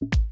you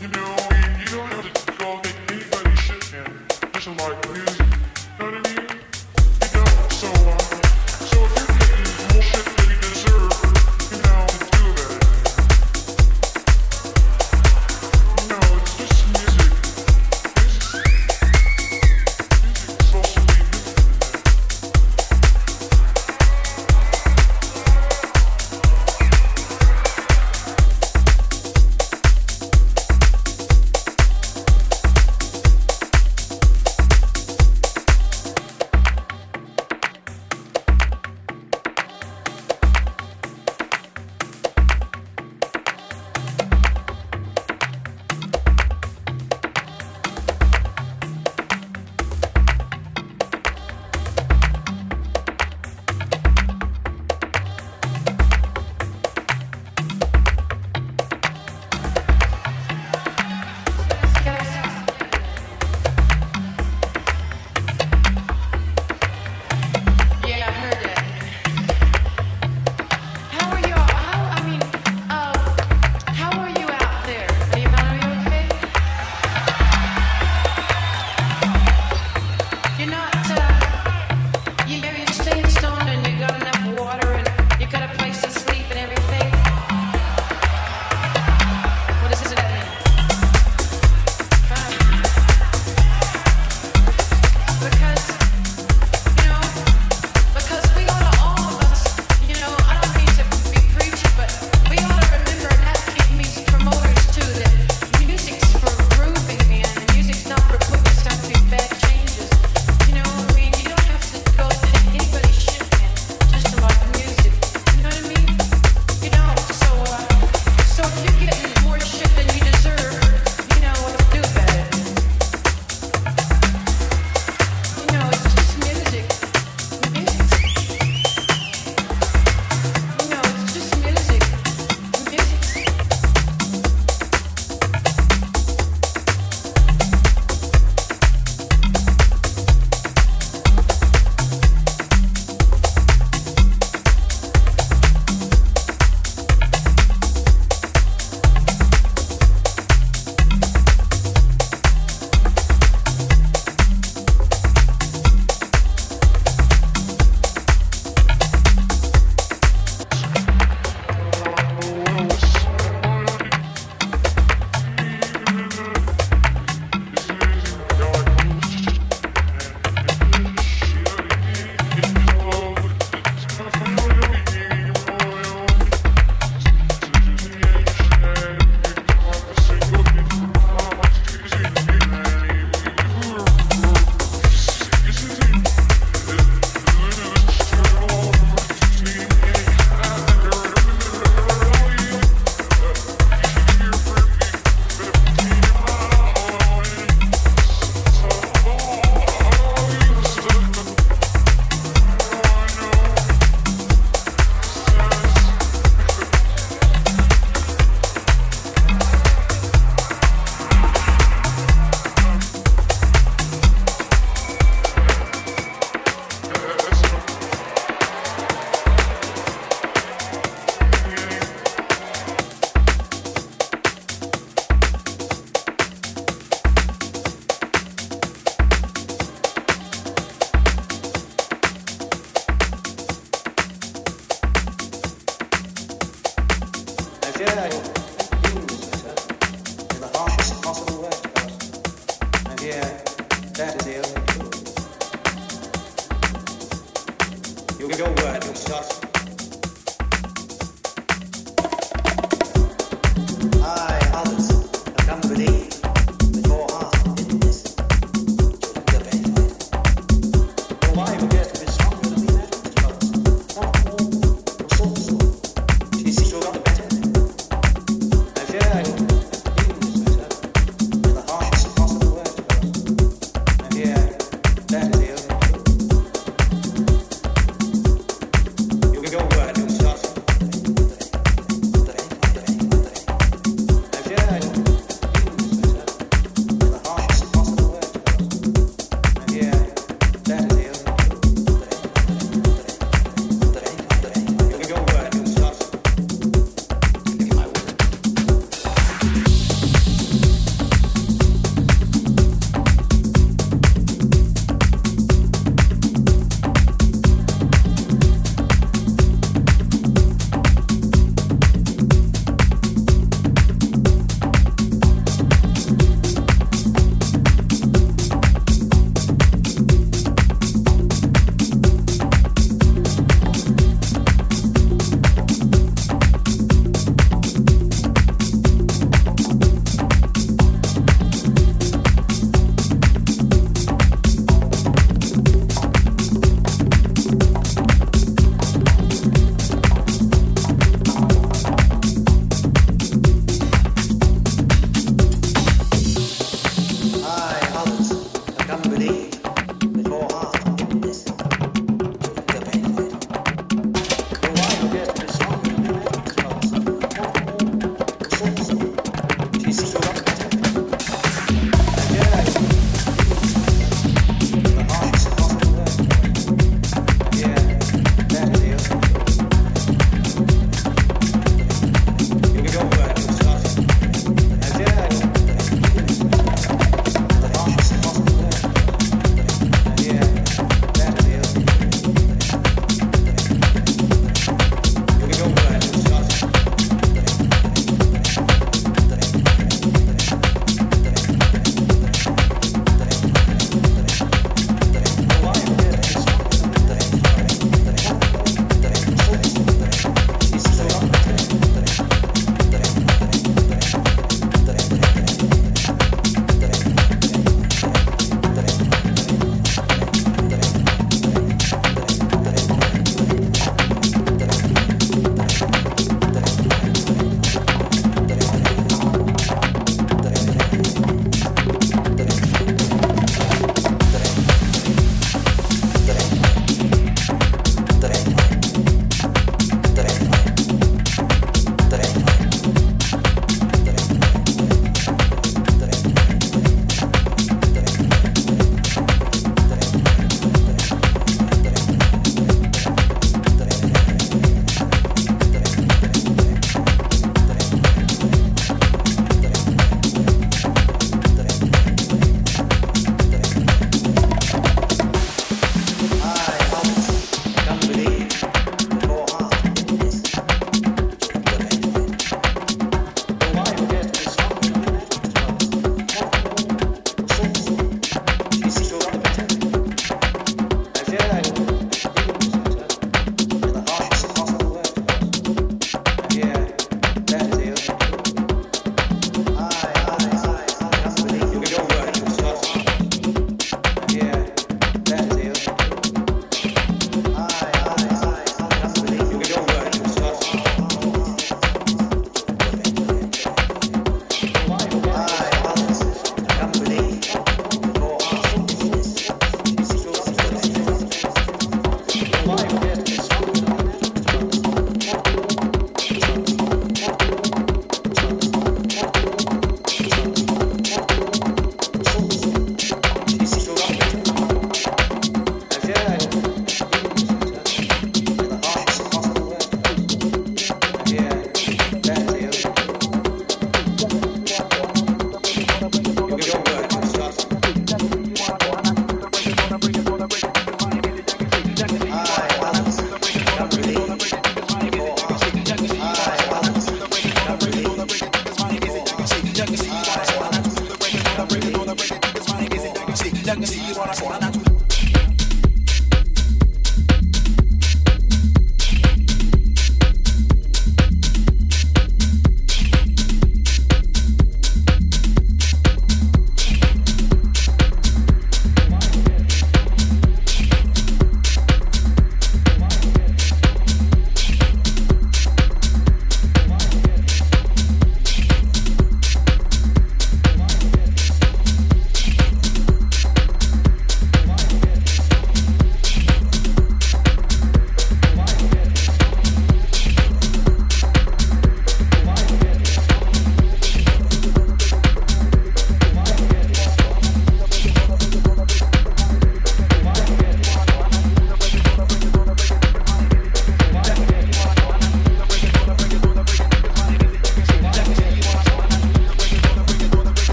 You know, you don't have to go make anybody shit, man. Just like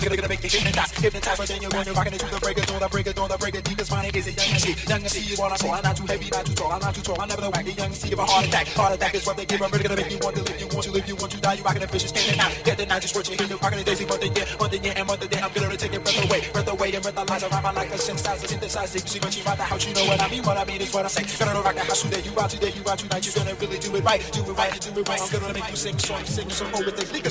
really gonna make you hypnotize, hypnotize, but then you're going, you're rocking it to the break it, on the break it, on the break it, because my name is a young and see, young and see, you wanna fall, I'm not too heavy, not too tall, I'm not too tall, I'm never the wacky young and see, give a heart attack, heart attack is what they give, I'm really gonna make you want to live, you want to live, you want to die, you rocking the vicious, can't deny, get the night, just what you hear, you rocking the daisy, but the year, but the year, and but the day, I'm gonna take your breath away, breath away, and breath the lies around my life, a synthesizer, synthesizer, you see when you rock the house, you know what I mean, what I mean is what I say, gonna rock the house, today. You out, today. You out, tonight, you're gonna really do it right, do it right, do it right, I'm gonna make you sing a song, sing a song, with the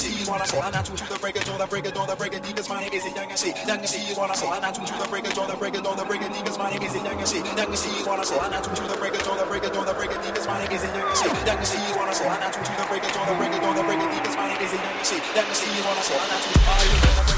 see you wanna fall, I'm not too the breakers on the breakers on the breakers because my name is young and see. Young see you wanna fall, I'm not too the breakers on the breakers on the breakers because my name is young and see. Young see you wanna fall, I'm not too the breakers on the breakers on the breakers because my name is young and see. Young see you wanna fall, I'm not too the breakers on the breakers on the breakers because my name is young and see. Young see you wanna fall, I'm not too the breakers on the breakers